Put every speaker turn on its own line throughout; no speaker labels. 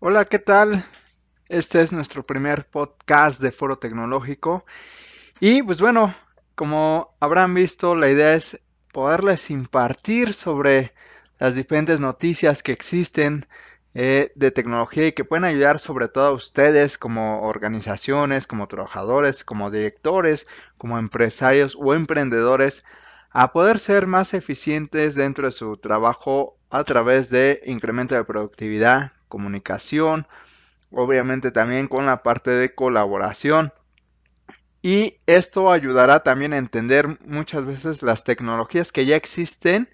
Hola, ¿qué tal? Este es nuestro primer podcast de Foro Tecnológico. Y pues bueno, como habrán visto, la idea es poderles impartir sobre las diferentes noticias que existen eh, de tecnología y que pueden ayudar sobre todo a ustedes como organizaciones, como trabajadores, como directores, como empresarios o emprendedores a poder ser más eficientes dentro de su trabajo a través de incremento de productividad, comunicación, obviamente también con la parte de colaboración. Y esto ayudará también a entender muchas veces las tecnologías que ya existen,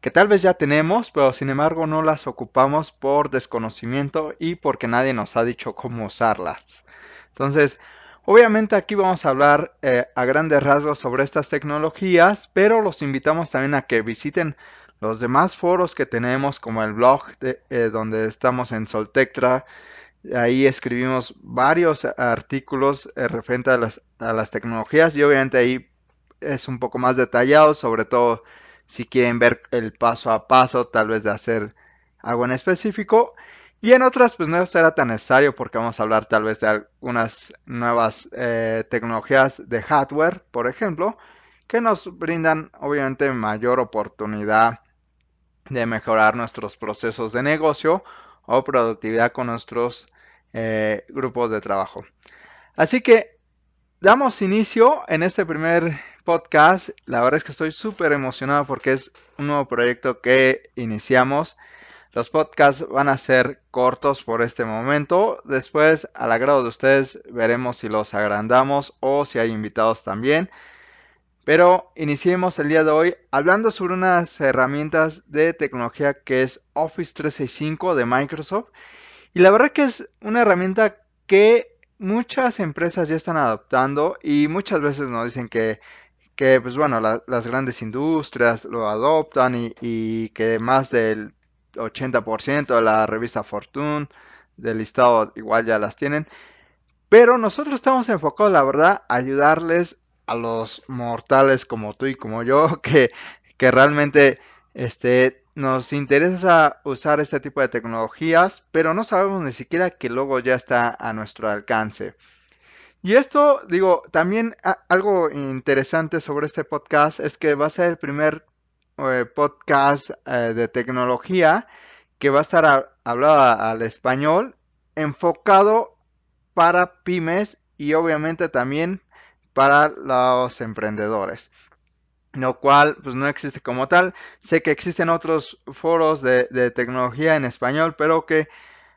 que tal vez ya tenemos, pero sin embargo no las ocupamos por desconocimiento y porque nadie nos ha dicho cómo usarlas. Entonces, obviamente aquí vamos a hablar eh, a grandes rasgos sobre estas tecnologías, pero los invitamos también a que visiten los demás foros que tenemos, como el blog eh, donde estamos en Soltectra, ahí escribimos varios artículos eh, las, a las tecnologías y obviamente ahí es un poco más detallado, sobre todo si quieren ver el paso a paso, tal vez de hacer algo en específico. Y en otras, pues no será tan necesario porque vamos a hablar tal vez de algunas nuevas eh, tecnologías de hardware, por ejemplo, que nos brindan obviamente mayor oportunidad de mejorar nuestros procesos de negocio o productividad con nuestros eh, grupos de trabajo. Así que damos inicio en este primer podcast. La verdad es que estoy súper emocionado porque es un nuevo proyecto que iniciamos. Los podcasts van a ser cortos por este momento. Después, al agrado de ustedes, veremos si los agrandamos o si hay invitados también. Pero iniciemos el día de hoy hablando sobre unas herramientas de tecnología que es Office 365 de Microsoft. Y la verdad que es una herramienta que muchas empresas ya están adoptando y muchas veces nos dicen que, que pues bueno, las grandes industrias lo adoptan y, y que más del 80% de la revista Fortune del listado igual ya las tienen. Pero nosotros estamos enfocados, la verdad, a ayudarles a los mortales como tú y como yo, que, que realmente este, nos interesa usar este tipo de tecnologías, pero no sabemos ni siquiera que luego ya está a nuestro alcance. Y esto, digo, también algo interesante sobre este podcast es que va a ser el primer eh, podcast eh, de tecnología que va a estar hablado al español, enfocado para pymes y obviamente también para los emprendedores lo cual pues no existe como tal. Sé que existen otros foros de, tecnología en español, pero que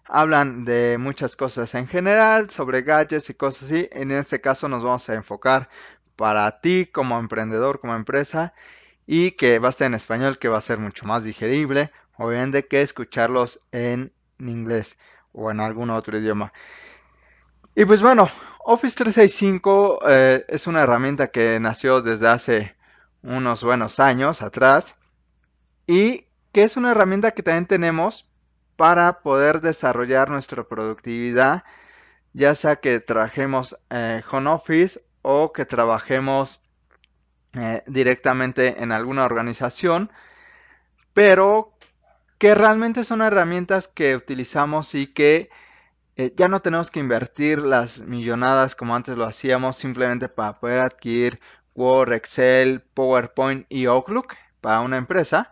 hablan de muchas cosas en general, sobre gadgets y cosas así. En este caso nos vamos a enfocar para ti como emprendedor, como empresa, y que va a en español, que va a ser mucho más digerible, obviamente que escucharlos en inglés o en algún otro idioma. Y pues bueno, Office 365 eh, es una herramienta que nació desde hace unos buenos años atrás y que es una herramienta que también tenemos para poder desarrollar nuestra productividad, ya sea que trabajemos en home office o que trabajemos eh, directamente en alguna organización, pero que realmente son herramientas que utilizamos y que eh, ya no tenemos que invertir las millonadas como antes lo hacíamos simplemente para poder adquirir Word, Excel, PowerPoint y Outlook para una empresa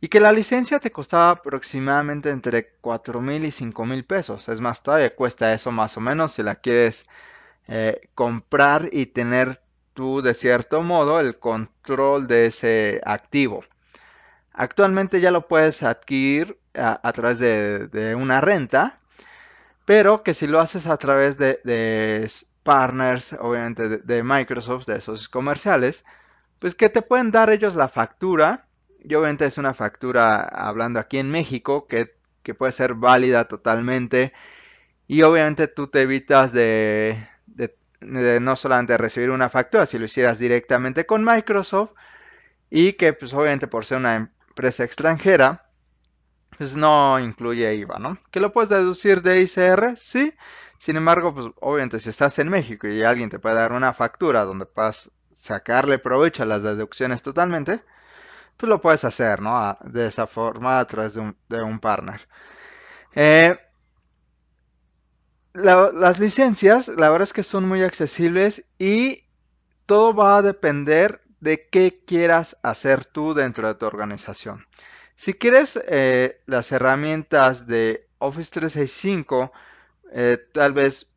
y que la licencia te costaba aproximadamente entre 4 mil y 5 mil pesos. Es más, todavía cuesta eso más o menos si la quieres eh, comprar y tener tú de cierto modo el control de ese activo. Actualmente ya lo puedes adquirir a, través de una renta pero que si lo haces a través de, partners, obviamente de, Microsoft, de esos comerciales, pues que te pueden dar ellos la factura, y obviamente es una factura hablando aquí en México, que, puede ser válida totalmente, y obviamente tú te evitas de, de, no solamente recibir una factura, si lo hicieras directamente con Microsoft, y que pues obviamente por ser una empresa extranjera, pues no incluye IVA, ¿no? ¿Que lo puedes deducir de ICR? Sí. Sin embargo, pues obviamente si estás en México y alguien te puede dar una factura donde puedas sacarle provecho a las deducciones totalmente, pues lo puedes hacer, ¿no? De esa forma a través de un, partner. Eh, las licencias, la verdad es que son muy accesibles y todo va a depender de qué quieras hacer tú dentro de tu organización. Si quieres eh, las herramientas de Office 365, eh, tal vez,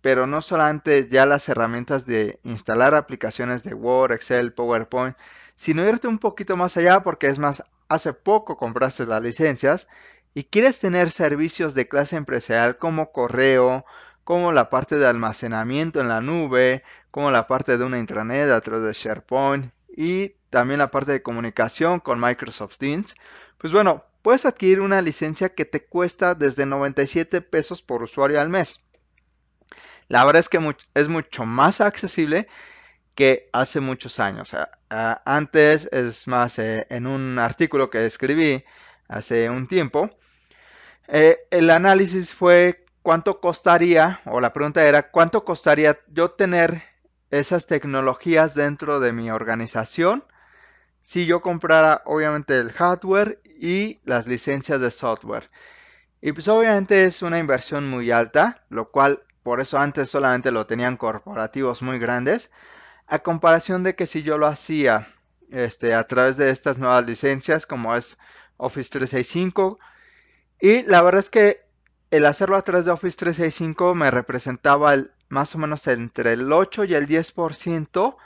pero no solamente ya las herramientas de instalar aplicaciones de Word, Excel, PowerPoint, sino irte un poquito más allá porque es más, hace poco compraste las licencias y quieres tener servicios de clase empresarial como correo, como la parte de almacenamiento en la nube, como la parte de una intranet a través de SharePoint y también la parte de comunicación con Microsoft Teams, pues bueno, puedes adquirir una licencia que te cuesta desde 97 pesos por usuario al mes. La verdad es que es mucho más accesible que hace muchos años. antes, es más, eh, en un artículo que escribí hace un tiempo, eh, el análisis fue cuánto costaría, o la pregunta era, ¿cuánto costaría yo tener esas tecnologías dentro de mi organización si yo comprara obviamente el hardware y las licencias de software? Y pues obviamente es una inversión muy alta, lo cual por eso antes solamente lo tenían corporativos muy grandes, a comparación de que si yo lo hacía este, a través de estas nuevas licencias como es Office 365, y la verdad es que el hacerlo a través de Office 365 me representaba el, más o menos entre el 8 y el 10%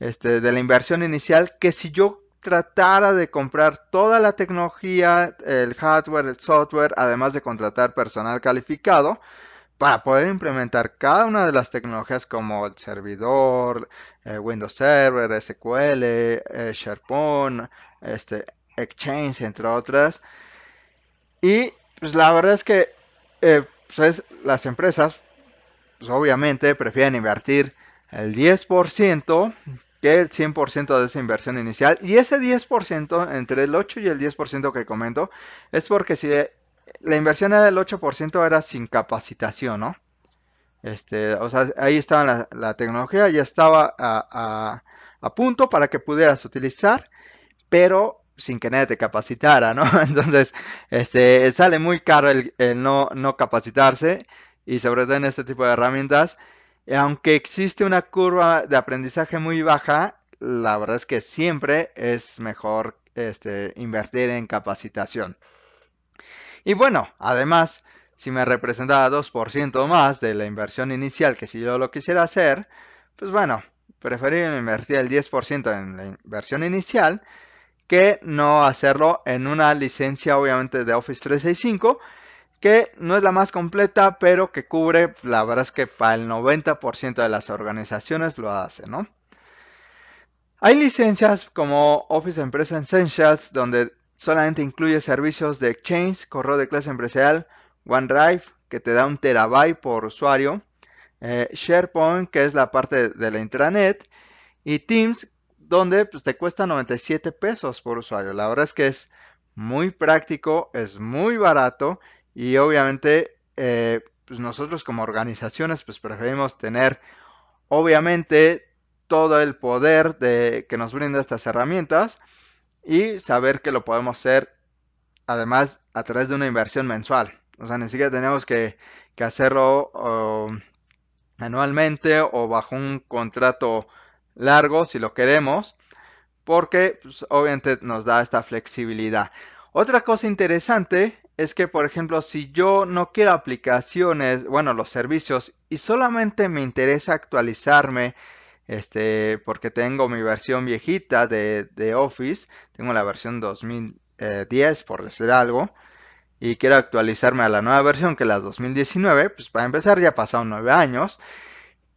este, de la inversión inicial, que si yo tratara de comprar toda la tecnología, el hardware, el software, además de contratar personal calificado, para poder implementar cada una de las tecnologías como el servidor, eh, Windows Server, SQL, eh, SharePoint, este, Exchange, entre otras, y pues la verdad es que eh, pues, las empresas, pues obviamente prefieren invertir el 10% que el 100% de esa inversión inicial. Y ese 10%, entre el 8 y el 10% que comento, es porque si la inversión era del 8% era sin capacitación, ¿no? Este, o sea, ahí estaba la, tecnología, ya estaba a, a punto para que pudieras utilizar, pero sin que nadie te capacitara, ¿no? Entonces, este, sale muy caro el, no, no, capacitarse y sobre todo en este tipo de herramientas. Aunque existe una curva de aprendizaje muy baja, la verdad es que siempre es mejor este, invertir en capacitación. Y bueno, además, si me representaba 2% más de la inversión inicial que si yo lo quisiera hacer, pues bueno, preferiría invertir el 10% en la inversión inicial que no hacerlo en una licencia obviamente de Office 365 que no es la más completa pero que cubre la verdad es que para el 90% de las organizaciones lo hace ¿no? hay licencias como Office Empresa Essentials donde solamente incluye servicios de Exchange, correo de clase empresarial, OneDrive que te da un terabyte por usuario, eh, SharePoint que es la parte de la intranet y Teams donde pues, te cuesta 97 pesos por usuario. La verdad es que es muy práctico, es muy barato y obviamente eh, pues nosotros como organizaciones pues preferimos tener obviamente todo el poder de, que nos brinda estas herramientas y saber que lo podemos hacer además a través de una inversión mensual. O sea, ni siquiera tenemos que, hacerlo anualmente o bajo un contrato largo si lo queremos, porque pues, obviamente nos da esta flexibilidad. Otra cosa interesante es que, por ejemplo, si yo no quiero aplicaciones, bueno, los servicios, y solamente me interesa actualizarme, este, porque tengo mi versión viejita de, Office, tengo la versión 2010, por decir algo, y quiero actualizarme a la nueva versión que es la 2019, pues para empezar ya pasaron 9 años,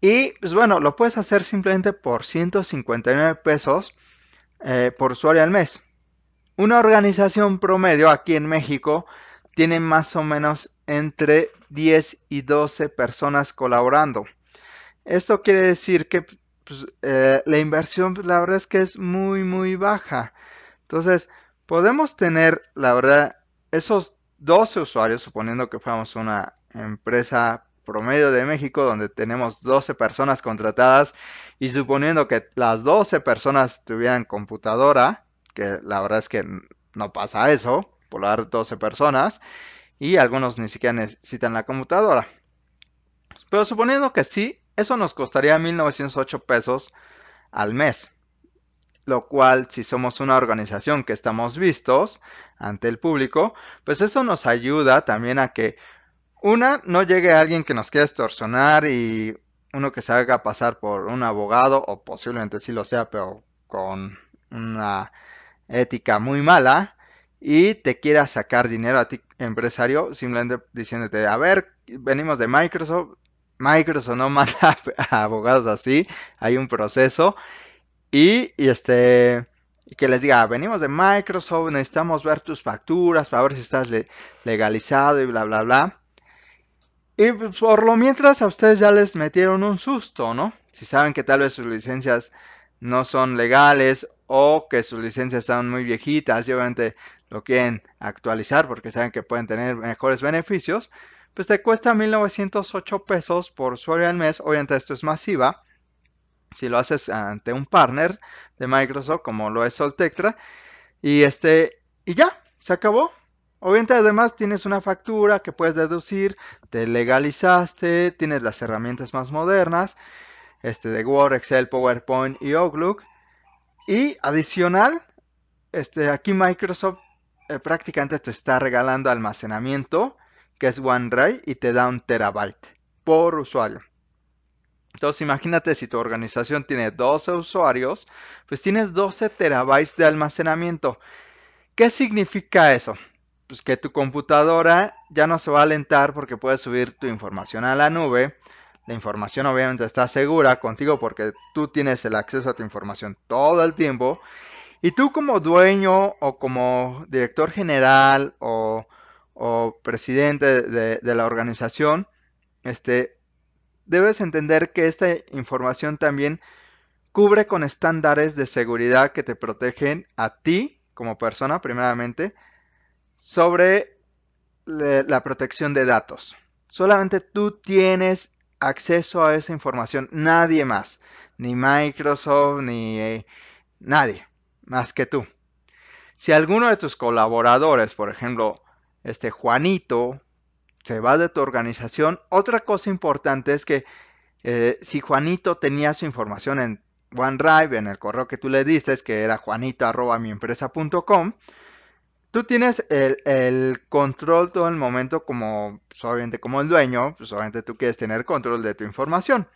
y pues bueno, lo puedes hacer simplemente por 159 pesos eh, por usuario al mes. Una organización promedio aquí en México tiene más o menos entre 10 y 12 personas colaborando. Esto quiere decir que pues, eh, la inversión, la verdad es que es muy, muy baja. Entonces, podemos tener, la verdad, esos 12 usuarios, suponiendo que fuéramos una empresa promedio de México, donde tenemos 12 personas contratadas y suponiendo que las 12 personas tuvieran computadora, que la verdad es que no pasa eso, por dar 12 personas, y algunos ni siquiera necesitan la computadora. Pero suponiendo que sí, eso nos costaría 1908 pesos al mes. Lo cual, si somos una organización que estamos vistos ante el público, pues eso nos ayuda también a que una, no llegue alguien que nos quiera extorsionar y uno que se haga pasar por un abogado, o posiblemente sí lo sea, pero con una ética muy mala, y te quiera sacar dinero a ti, empresario, simplemente diciéndote, a ver, venimos de Microsoft, Microsoft no manda a abogados así, hay un proceso, y, este, que les diga, venimos de Microsoft, necesitamos ver tus facturas para ver si estás legalizado y bla, bla, bla. Y pues, por lo mientras a ustedes ya les metieron un susto, ¿no? Si saben que tal vez sus licencias no son legales o que sus licencias están muy viejitas y obviamente lo quieren actualizar porque saben que pueden tener mejores beneficios, pues te cuesta 1908 pesos por usuario al mes. Obviamente esto es masiva. Si lo haces ante un partner de Microsoft como lo es Soltectra y este y ya, se acabó. Obviamente además tienes una factura que puedes deducir, te legalizaste, tienes las herramientas más modernas, este de Word, Excel, PowerPoint y Outlook. Y adicional, este, aquí Microsoft eh, prácticamente te está regalando almacenamiento, que es OneDrive, y te da un terabyte por usuario. Entonces imagínate si tu organización tiene 12 usuarios, pues tienes 12 terabytes de almacenamiento. ¿Qué significa eso? pues que tu computadora ya no se va a alentar porque puedes subir tu información a la nube. La información obviamente está segura contigo porque tú tienes el acceso a tu información todo el tiempo. Y tú como dueño o como director general o, presidente de, la organización, este, debes entender que esta información también cubre con estándares de seguridad que te protegen a ti como persona primeramente sobre la protección de datos. Solamente tú tienes acceso a esa información, nadie más, ni Microsoft, ni eh, nadie más que tú. Si alguno de tus colaboradores, por ejemplo, este Juanito, se va de tu organización, otra cosa importante es que eh, si Juanito tenía su información en OneDrive, en el correo que tú le diste, que era juanito.miempresa.com, tú tienes el, control todo el momento como, pues, obviamente como el dueño, pues obviamente tú quieres tener control de tu información.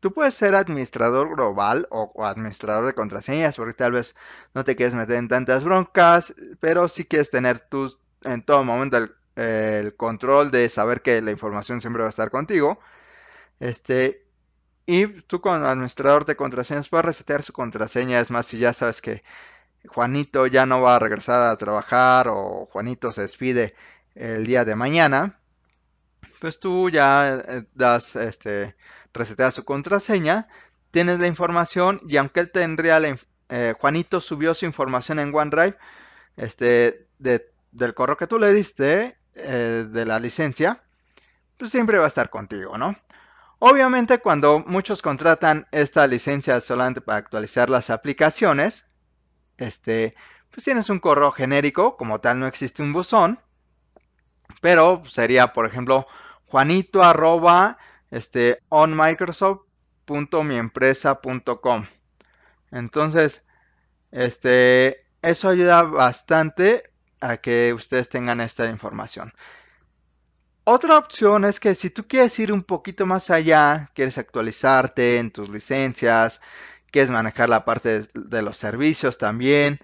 Tú puedes ser administrador global o, administrador de contraseñas porque tal vez no te quieres meter en tantas broncas, pero sí quieres tener tú en todo momento el, el control de saber que la información siempre va a estar contigo. Este, y tú como administrador de contraseñas puedes resetear su contraseña. Es más, si ya sabes que Juanito ya no va a regresar a trabajar o Juanito se despide el día de mañana, pues tú ya eh, das, este, reseteas su contraseña, tienes la información y aunque él tendría la, eh, Juanito subió su información en OneDrive, este, del correo que tú le diste, eh, de la licencia, pues siempre va a estar contigo, ¿no? Obviamente cuando muchos contratan esta licencia solamente para actualizar las aplicaciones, este, pues tienes un correo genérico, como tal no existe un buzón, pero sería, por ejemplo, juanito arroba este, onmicrosoft.miempresa.com. Entonces, este, eso ayuda bastante a que ustedes tengan esta información. Otra opción es que si tú quieres ir un poquito más allá, quieres actualizarte en tus licencias, quieres manejar la parte de, los servicios también,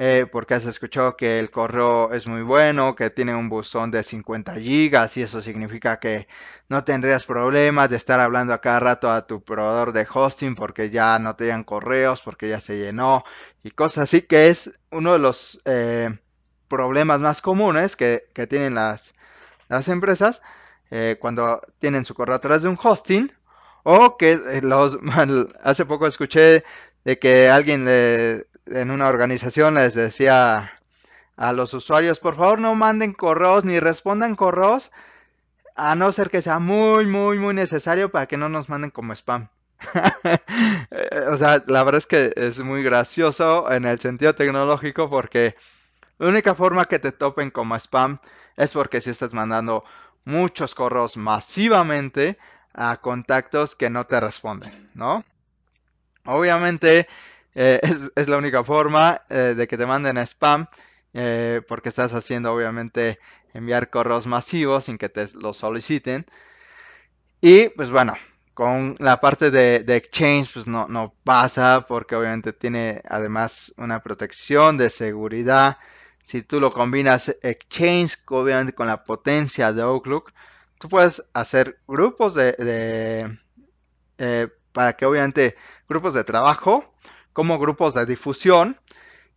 eh, porque has escuchado que el correo es muy bueno, que tiene un buzón de 50 gigas y eso significa que no tendrías problemas de estar hablando a cada rato a tu proveedor de hosting porque ya no te llegan correos, porque ya se llenó y cosas así, que es uno de los eh, problemas más comunes que, tienen las, las empresas eh, cuando tienen su correo a través de un hosting o que los, hace poco escuché de que alguien en una organización les decía a los usuarios, por favor no manden correos ni respondan correos, a no ser que sea muy, muy, muy necesario para que no nos manden como spam. o sea, la verdad es que es muy gracioso en el sentido tecnológico porque la única forma que te topen como spam es porque si estás mandando muchos correos masivamente a contactos que no te responden, ¿no? Obviamente eh, es, la única forma eh, de que te manden spam eh, porque estás haciendo obviamente enviar correos masivos sin que te lo soliciten. Y pues bueno, con la parte de, Exchange pues no, no pasa porque obviamente tiene además una protección de seguridad. Si tú lo combinas Exchange obviamente con la potencia de Outlook, tú puedes hacer grupos de, eh, para que obviamente grupos de trabajo como grupos de difusión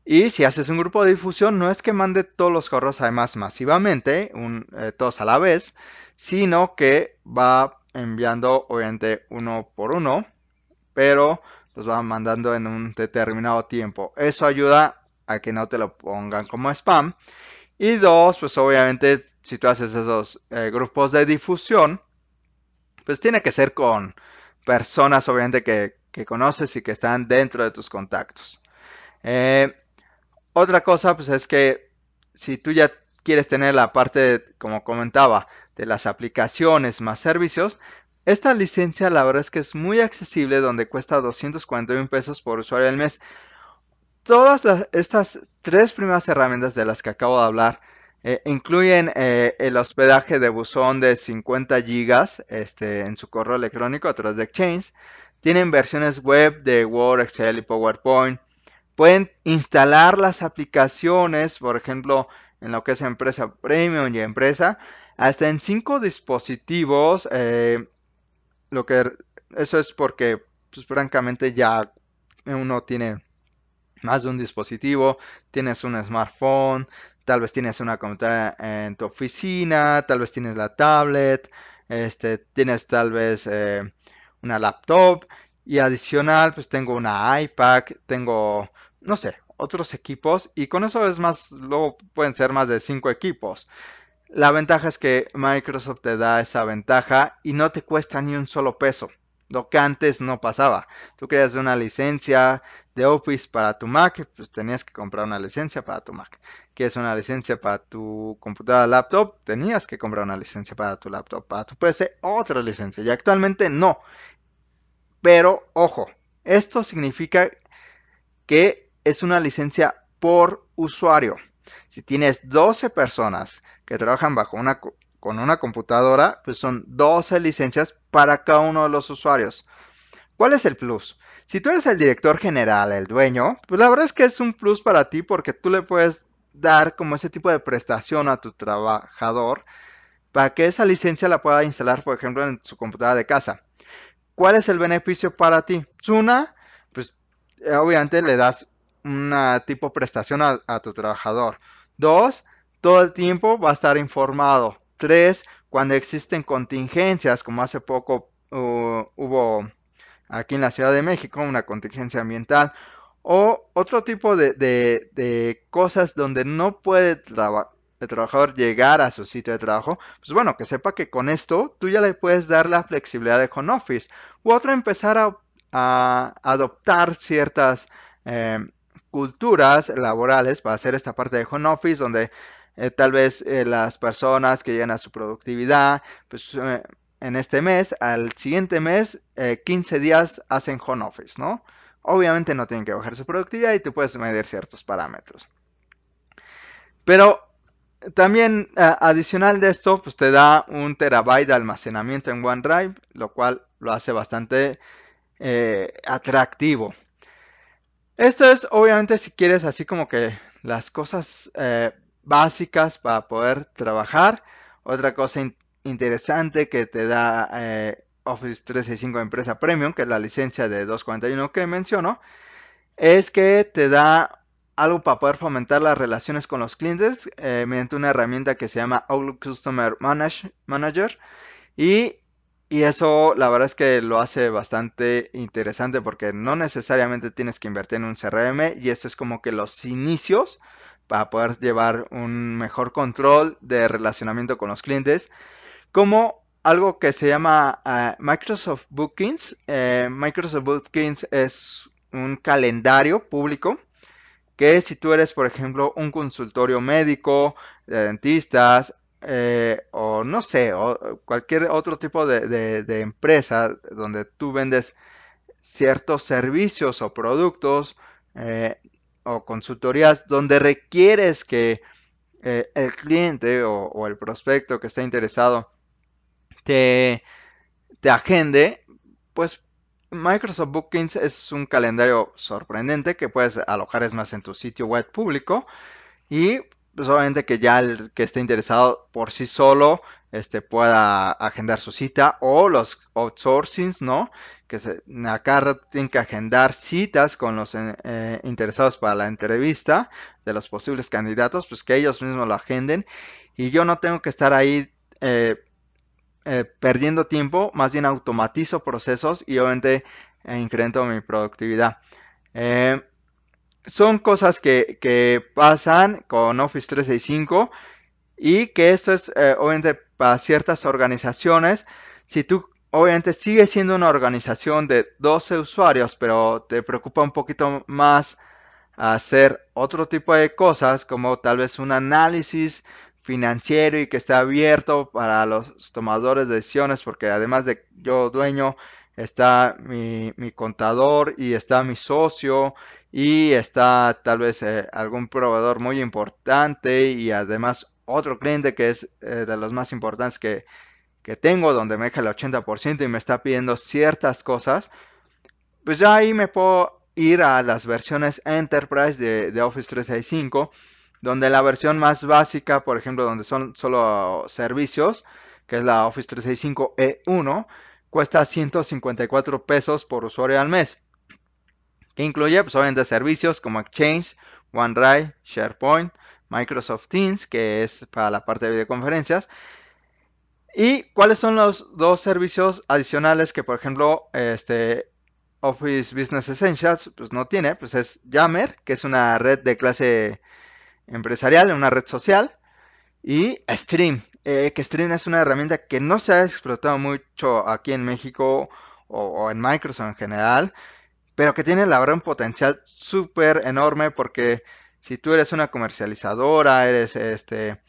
y si haces un grupo de difusión, no es que mande todos los correos además masivamente, eh, todos a la vez, sino que va enviando obviamente uno por uno, pero los va mandando en un determinado tiempo. Eso ayuda a que no te lo pongan como spam. Y dos, pues obviamente si tú haces esos eh, grupos de difusión, pues tiene que ser con personas obviamente que, conoces y que están dentro de tus contactos. Eh, otra cosa pues es que si tú ya quieres tener la parte, como comentaba, de las aplicaciones más servicios, esta licencia la verdad es que es muy accesible donde cuesta 241 pesos por usuario al mes. Todas estas tres primeras herramientas de las que acabo de hablar eh, incluyen eh, el hospedaje de buzón de 50 gigas este, en su correo electrónico a través de Exchange. Tienen versiones web de Word, Excel y PowerPoint. Pueden instalar las aplicaciones, por ejemplo, en lo que es empresa premium y empresa, hasta en cinco dispositivos. Eh, lo que eso es porque, pues, francamente, ya uno tiene más de un dispositivo, tienes un smartphone, tal vez tienes una computadora en tu oficina, tal vez tienes la tablet, este, tienes tal vez eh, una laptop y adicional, pues tengo una iPad, tengo, no sé, otros equipos y con eso es más, luego pueden ser más de cinco equipos. La ventaja es que Microsoft te da esa ventaja y no te cuesta ni un solo peso, lo que antes no pasaba. Tú querías una licencia de Office para tu Mac, pues tenías que comprar una licencia para tu Mac. Quieres una licencia para tu computadora laptop, tenías que comprar una licencia para tu laptop. Para tu PC, otra licencia. Y actualmente no. Pero ojo, esto significa que es una licencia por usuario. Si tienes 12 personas que trabajan bajo una, con una computadora, pues son 12 licencias para cada uno de los usuarios. ¿Cuál es el plus? Si tú eres el director general, el dueño, pues la verdad es que es un plus para ti porque tú le puedes dar como ese tipo de prestación a tu trabajador para que esa licencia la pueda instalar, por ejemplo, en su computadora de casa. ¿Cuál es el beneficio para ti? Una, pues eh, obviamente le das una tipo prestación a, tu trabajador. Dos, todo el tiempo va a estar informado. Tres, cuando existen contingencias, como hace poco uh, hubo aquí en la Ciudad de México una contingencia ambiental, o otro tipo de, cosas donde no puede el trabajador llegar a su sitio de trabajo, pues bueno, que sepa que con esto tú ya le puedes dar la flexibilidad de home office. U otro, empezar a, adoptar ciertas eh, culturas laborales para hacer esta parte de home office donde eh, tal vez eh, las personas que llegan a su productividad, pues eh, en este mes, al siguiente mes, 15 días hacen home office, ¿no? Obviamente no tienen que bajar su productividad y tú puedes medir ciertos parámetros. Pero también adicional de esto, pues te da un terabyte de almacenamiento en OneDrive, lo cual lo hace bastante atractivo. Esto es obviamente si quieres así como que las cosas básicas para poder trabajar. Otra cosa interesante que te da eh, Office 365 Empresa Premium, que es la licencia de 241 que menciono, es que te da algo para poder fomentar las relaciones con los clientes eh, mediante una herramienta que se llama Outlook Customer Manager. Y y eso la verdad es que lo hace bastante interesante porque no necesariamente tienes que invertir en un CRM y esto es como que los inicios para poder llevar un mejor control de relacionamiento con los clientes. Como algo que se llama eh, Microsoft Bookings. Eh, Microsoft Bookings es un calendario público que si tú eres, por ejemplo, un consultorio médico, de dentistas, eh, o no sé, o cualquier otro tipo de, empresa donde tú vendes ciertos servicios o productos eh, o consultorías donde requieres que eh, el cliente o, el prospecto que está interesado te, te agende, pues Microsoft Bookings es un calendario sorprendente que puedes alojar es más en tu sitio web público y pues obviamente que ya el que esté interesado por sí solo este, pueda agendar su cita o los outsourcings, ¿no? Que se, acá tienen que agendar citas con los eh, eh, interesados para la entrevista de los posibles candidatos, pues que ellos mismos lo agenden y yo no tengo que estar ahí eh, perdiendo tiempo, más bien automatizo procesos y obviamente incremento mi productividad son cosas que, pasan con Office 365 y que esto es obviamente para ciertas organizaciones. Si tú obviamente sigues siendo una organización de 12 usuarios, pero te preocupa un poquito más hacer otro tipo de cosas, como tal vez un análisis financiero y que esté abierto para los tomadores de decisiones, porque además de yo dueño, está mi, mi contador y está mi socio y está tal vez eh, algún proveedor muy importante y además otro cliente que es eh, de los más importantes que, tengo, donde me deja el 80% y me está pidiendo ciertas cosas, pues ya ahí me puedo ir a las versiones Enterprise de, de Office 365, donde la versión más básica, por ejemplo, donde son solo servicios, que es la Office 365 E1, cuesta 154 pesos por usuario al mes que incluye pues obviamente servicios como Exchange, OneDrive, SharePoint, Microsoft Teams, que es para la parte de videoconferencias. ¿Y cuáles son los dos servicios adicionales que, por ejemplo, este Office Business Essentials pues, no tiene? Pues es Yammer, que es una red de clase empresarial, una red social, y Stream, eh, que Stream es una herramienta que no se ha explotado mucho aquí en México o, o en Microsoft en general pero que tiene la verdad un potencial súper enorme porque si tú eres una comercializadora, eres este,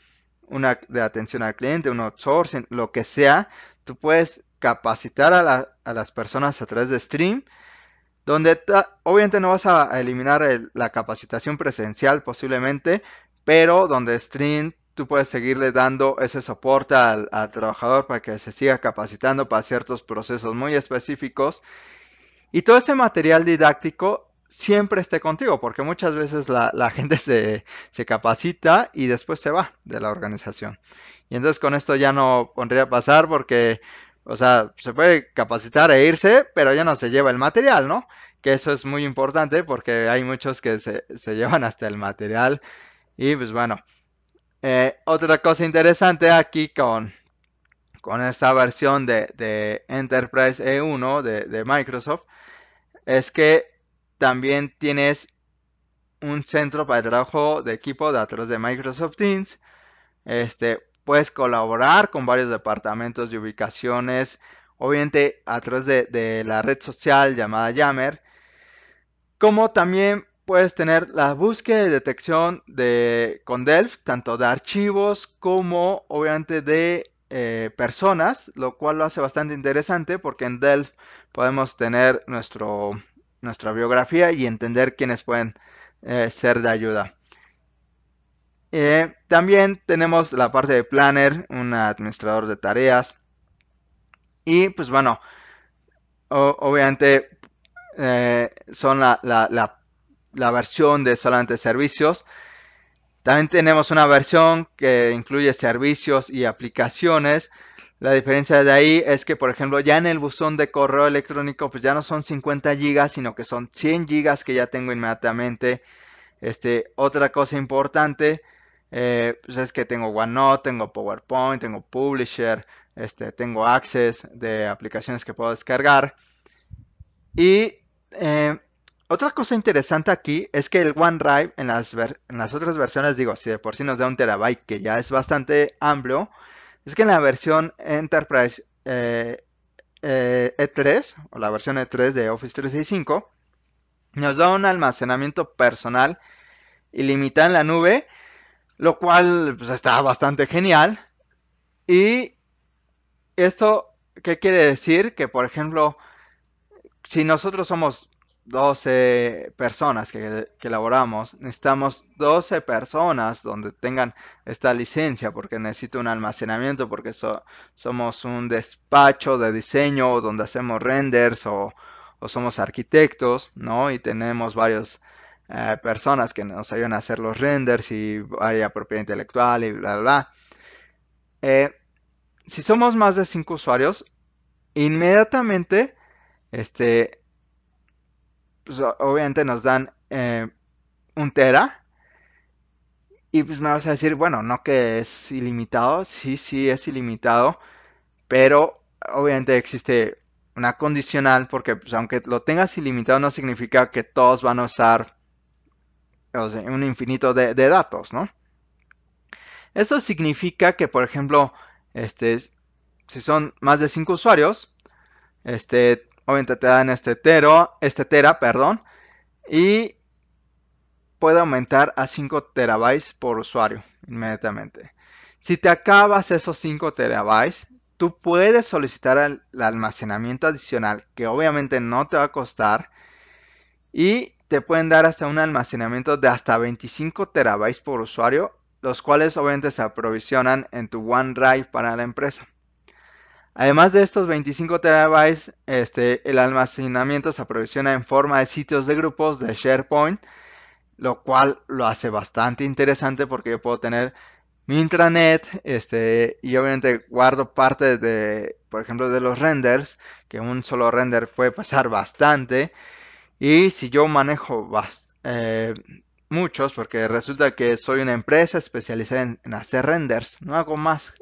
una de atención al cliente, un outsourcing, lo que sea, tú puedes capacitar a, las personas a través de Stream, donde obviamente no vas a eliminar la capacitación presencial posiblemente, pero donde Stream tú puedes seguirle dando ese soporte al trabajador para que se siga capacitando para ciertos procesos muy específicos. Y todo ese material didáctico siempre esté contigo, porque muchas veces la, gente se, capacita y después se va de la organización. Y entonces con esto ya no pondría a pasar porque, o sea, se puede capacitar e irse, pero ya no se lleva el material, ¿no? Que eso es muy importante porque hay muchos que se, llevan hasta el material. Y pues bueno, eh, otra cosa interesante aquí con, con esta versión de, Enterprise E1 de Microsoft es que también tienes un centro para el trabajo de equipo de a través de Microsoft Teams. Este, puedes colaborar con varios departamentos de ubicaciones, obviamente a través de, la red social llamada Yammer, como también puedes tener la búsqueda y detección de, con Delph, tanto de archivos como obviamente de eh, personas, lo cual lo hace bastante interesante porque en Delph podemos tener nuestro, nuestra biografía y entender quiénes pueden eh, ser de ayuda. Eh, también tenemos la parte de planner, un administrador de tareas. Y pues bueno, obviamente eh, son la, la, versión de solamente servicios. También tenemos una versión que incluye servicios y aplicaciones la diferencia de ahí es que, por ejemplo, ya en el buzón de correo electrónico, pues ya no son 50 gigas, sino que son 100 gigas que ya tengo inmediatamente. Este, otra cosa importante, eh, pues es que tengo OneNote, tengo PowerPoint, tengo Publisher, este, tengo Access de aplicaciones que puedo descargar. Y eh, otra cosa interesante aquí es que el OneDrive en las, en las otras versiones, digo, si de por sí nos da un terabyte, que ya es bastante amplio, es que en la versión Enterprise E3 eh, eh, e o la versión E3 de Office 365 nos da un almacenamiento personal ilimitado en la nube, lo cual pues, está bastante genial. Y esto, ¿qué quiere decir? Que, por ejemplo, si nosotros somos 12 personas que, elaboramos, necesitamos 12 personas donde tengan esta licencia porque necesito un almacenamiento, porque somos un despacho de diseño donde hacemos renders o, somos arquitectos, ¿no? Y tenemos varias eh, personas que nos ayudan a hacer los renders y varias propiedad intelectual y bla, bla, bla. Eh, si somos más de 5 usuarios, inmediatamente este, pues obviamente nos dan eh, un tera. Y pues me vas a decir, bueno, no que es ilimitado, sí, sí es ilimitado, pero obviamente existe una condicional porque pues, aunque lo tengas ilimitado no significa que todos van a usar un infinito de, datos, ¿no? Eso significa que, por ejemplo, este, si son más de 5 usuarios, este, obviamente te dan este, tero, este tera, perdón, y puede aumentar a 5 terabytes por usuario inmediatamente. Si te acabas esos 5 terabytes, tú puedes solicitar el, almacenamiento adicional, que obviamente no te va a costar, y te pueden dar hasta un almacenamiento de hasta 25 terabytes por usuario, los cuales obviamente se aprovisionan en tu OneDrive para la empresa. Además de estos 25 terabytes, este, el almacenamiento se aprovisiona en forma de sitios de grupos de SharePoint, lo cual lo hace bastante interesante porque yo puedo tener mi intranet este, y obviamente guardo parte de, por ejemplo, de los renders, que un solo render puede pasar bastante. Y si yo manejo eh, muchos, porque resulta que soy una empresa especializada en hacer renders, no hago más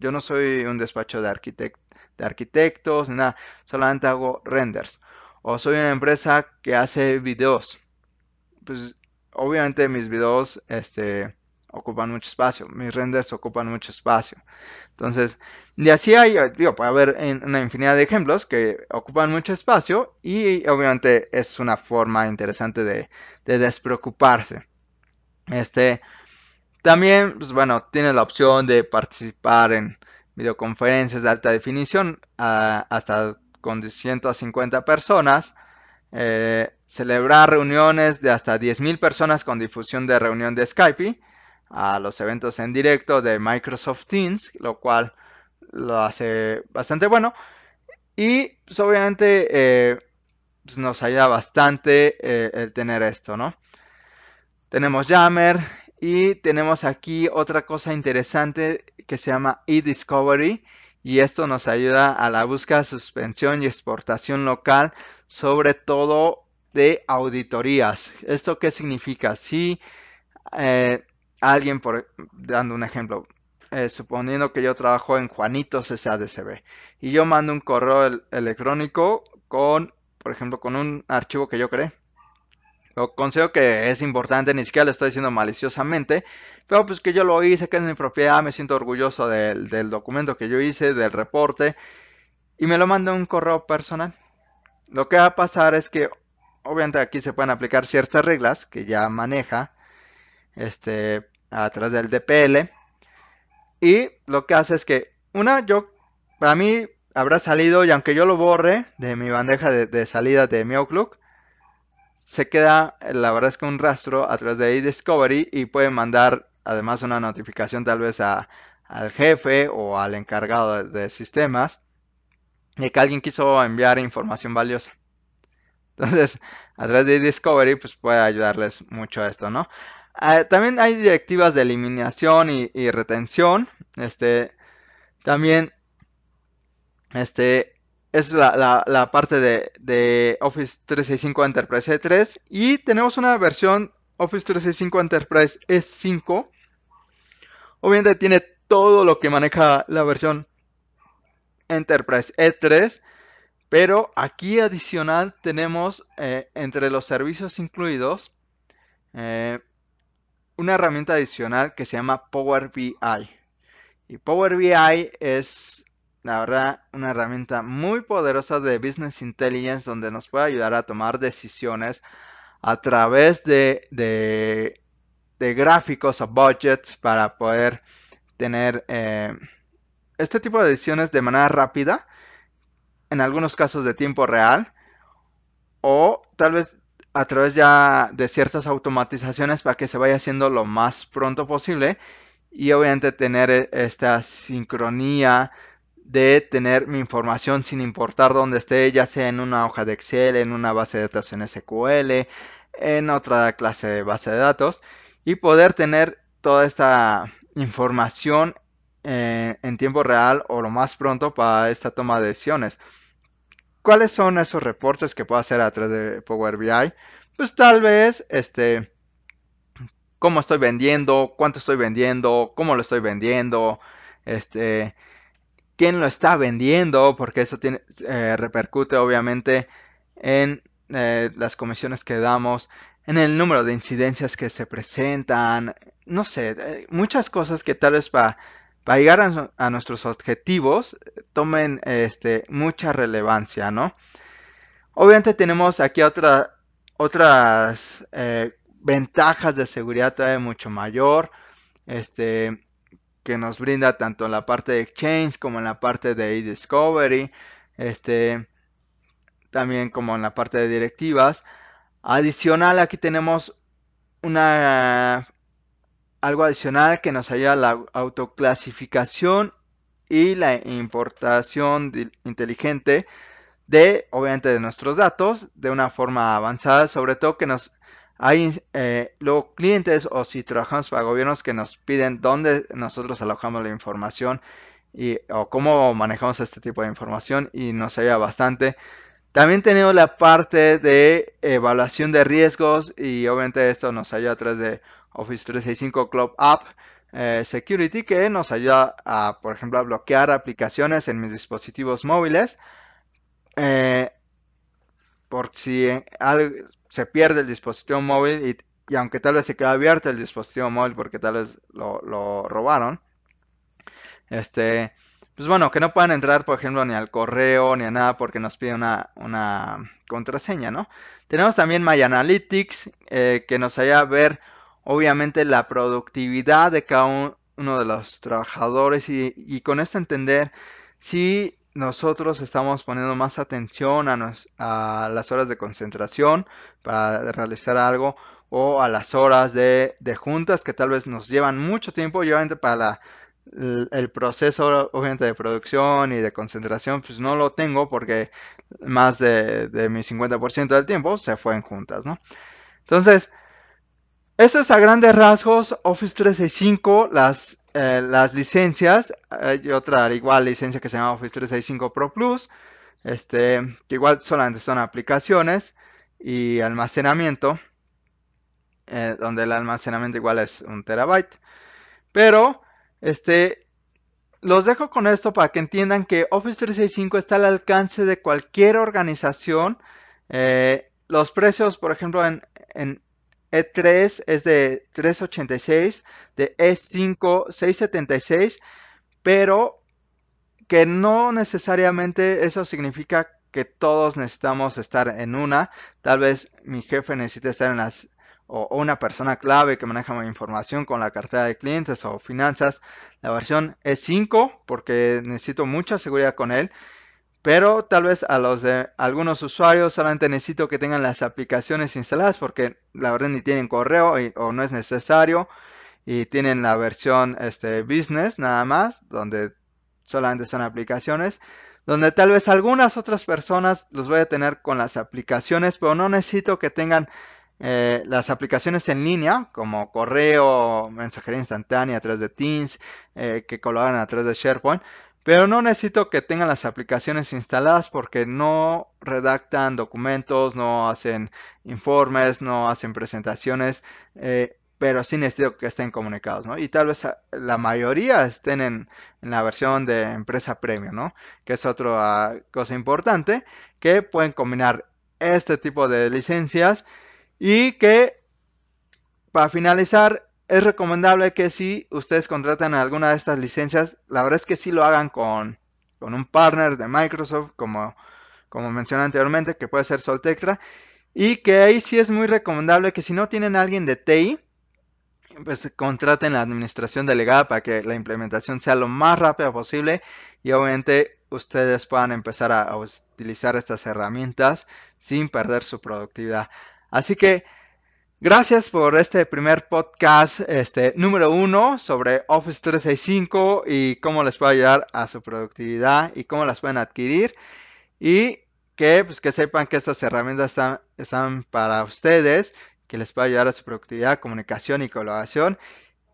yo no soy un despacho de, arquitectos, nada, solamente hago renders. O soy una empresa que hace videos. Pues obviamente mis videos este, ocupan mucho espacio, mis renders ocupan mucho espacio. Entonces, de así hay, puede haber una infinidad de ejemplos que ocupan mucho espacio y obviamente es una forma interesante de, de despreocuparse. Este, también, pues bueno, tiene la opción de participar en videoconferencias de alta definición hasta con 150 personas. Eh, celebrar reuniones de hasta 10.000 personas con difusión de reunión de Skype a los eventos en directo de Microsoft Teams, lo cual lo hace bastante bueno. Y pues, obviamente eh, pues, nos ayuda bastante eh, el tener esto, ¿no? Tenemos Yammer, y tenemos aquí otra cosa interesante que se llama eDiscovery y esto nos ayuda a la búsqueda, suspensión y exportación local, sobre todo de auditorías. ¿Esto qué significa? Si eh, alguien, por, dando un ejemplo, eh, suponiendo que yo trabajo en Juanitos SADCB y yo mando un correo electrónico con, por ejemplo, con un archivo que yo creé lo considero que es importante, ni siquiera lo estoy diciendo maliciosamente, pero pues que yo lo hice, que es mi propiedad, me siento orgulloso del, documento que yo hice, del reporte, y me lo mando un correo personal. Lo que va a pasar es que, obviamente aquí se pueden aplicar ciertas reglas que ya maneja, este, a través del DPL, y lo que hace es que, una, yo, para mí, habrá salido, y aunque yo lo borre de mi bandeja de, de salida de mi Outlook, se queda, la verdad es que un rastro a través de eDiscovery y puede mandar además una notificación tal vez a, al jefe o al encargado de, sistemas de que alguien quiso enviar información valiosa. Entonces, a través de eDiscovery pues puede ayudarles mucho a esto, ¿no? Ah, también hay directivas de eliminación y, y retención. Este, también este, es la, parte de, Office 365 Enterprise E3 y tenemos una versión Office 365 Enterprise E5. Obviamente tiene todo lo que maneja la versión Enterprise E3, pero aquí adicional tenemos eh, entre los servicios incluidos eh, una herramienta adicional que se llama Power BI. Y Power BI es la verdad, una herramienta muy poderosa de Business Intelligence donde nos puede ayudar a tomar decisiones a través de, de, gráficos o budgets para poder tener eh, este tipo de decisiones de manera rápida, en algunos casos de tiempo real, o tal vez a través ya de ciertas automatizaciones para que se vaya haciendo lo más pronto posible y obviamente tener e, esta sincronía de tener mi información sin importar dónde esté, ya sea en una hoja de Excel, en una base de datos en SQL, en otra clase de base de datos y poder tener toda esta información eh, en tiempo real o lo más pronto para esta toma de decisiones. ¿Cuáles son esos reportes que puedo hacer a través de Power BI? Pues tal vez, este, cómo estoy vendiendo, cuánto estoy vendiendo, cómo lo estoy vendiendo, este, quién lo está vendiendo, porque eso tiene, eh, repercute obviamente en eh, las comisiones que damos, en el número de incidencias que se presentan, no sé, eh, muchas cosas que tal vez para llegar a, nuestros objetivos tomen este, mucha relevancia, ¿no? Obviamente tenemos aquí otra, otras ventajas de seguridad todavía mucho mayor, este, que nos brinda tanto en la parte de Exchange como en la parte de eDiscovery, este, también como en la parte de directivas. Adicional, aquí tenemos una algo adicional que nos ayuda a la autoclasificación y la importación inteligente de, obviamente, de nuestros datos de una forma avanzada, sobre todo que nos hay eh, luego clientes o si trabajamos para gobiernos que nos piden dónde nosotros alojamos la información y, o cómo manejamos este tipo de información y nos ayuda bastante. También tenemos la parte de evaluación de riesgos y obviamente esto nos ayuda a través de Office 365 Club App eh, Security que nos ayuda a, por ejemplo, a bloquear aplicaciones en mis dispositivos móviles. Eh, por si se pierde el dispositivo móvil y, aunque tal vez se quede abierto el dispositivo móvil porque tal vez lo, robaron, este, pues bueno, que no puedan entrar, por ejemplo, ni al correo ni a nada porque nos pide una, contraseña, ¿no? Tenemos también My Analytics eh, que nos ayuda a ver, obviamente, la productividad de cada uno de los trabajadores y, con esto entender si nosotros estamos poniendo más atención a, las horas de concentración para realizar algo o a las horas de, de juntas que tal vez nos llevan mucho tiempo, obviamente para el, proceso obviamente de producción y de concentración pues no lo tengo porque más de, mi 50% del tiempo se fue en juntas, ¿no? Entonces, esto es a grandes rasgos Office 365, las, eh, las licencias, hay otra igual licencia que se llama Office 365 Pro Plus, este, que igual solamente son aplicaciones y almacenamiento, eh, donde el almacenamiento igual es un terabyte, pero este, los dejo con esto para que entiendan que Office 365 está al alcance de cualquier organización. Eh, los precios, por ejemplo, en, E3 es de 386, de E5 676, pero que no necesariamente eso significa que todos necesitamos estar en una. Tal vez mi jefe necesite estar en las o, una persona clave que maneja mi información con la cartera de clientes o finanzas. La versión es 5 porque necesito mucha seguridad con él. Pero tal vez a los de algunos usuarios solamente necesito que tengan las aplicaciones instaladas porque la verdad ni tienen correo o no es necesario. Y tienen la versión este, business nada más, donde solamente son aplicaciones. Donde tal vez algunas otras personas los voy a tener con las aplicaciones, pero no necesito que tengan eh, las aplicaciones en línea, como correo, mensajería instantánea a través de Teams, eh, que colaboran a través de SharePoint, pero no necesito que tengan las aplicaciones instaladas porque no redactan documentos, no hacen informes, no hacen presentaciones, eh, pero sí necesito que estén comunicados, ¿no? Y tal vez la mayoría estén en, en la versión de empresa premium, ¿no? Que es otra cosa importante, que pueden combinar este tipo de licencias y que, para finalizar, es recomendable que si ustedes contratan alguna de estas licencias, la verdad es que sí lo hagan con, un partner de Microsoft, como, como mencioné anteriormente, que puede ser Soltectra. Y que ahí sí es muy recomendable que si no tienen a alguien de TI, pues contraten la administración delegada para que la implementación sea lo más rápida posible y obviamente ustedes puedan empezar a, utilizar estas herramientas sin perder su productividad. Así que gracias por este primer podcast este, número uno sobre Office 365 y cómo les puede ayudar a su productividad y cómo las pueden adquirir. Y que, pues, que sepan que estas herramientas están, están para ustedes, que les puede ayudar a su productividad, comunicación y colaboración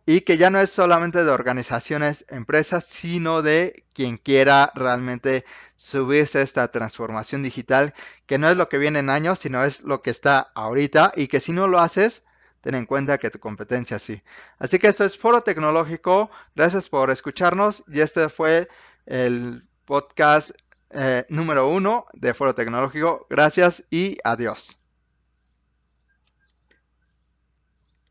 y que ya no es solamente de organizaciones, empresas, sino de quien quiera realmente subirse a esta transformación digital, que no es lo que viene en años, sino es lo que está ahorita y que si no lo haces, ten en cuenta que tu competencia sí. Así que esto es Foro Tecnológico, gracias por escucharnos y este fue el podcast eh, número uno de Foro Tecnológico. Gracias y adiós.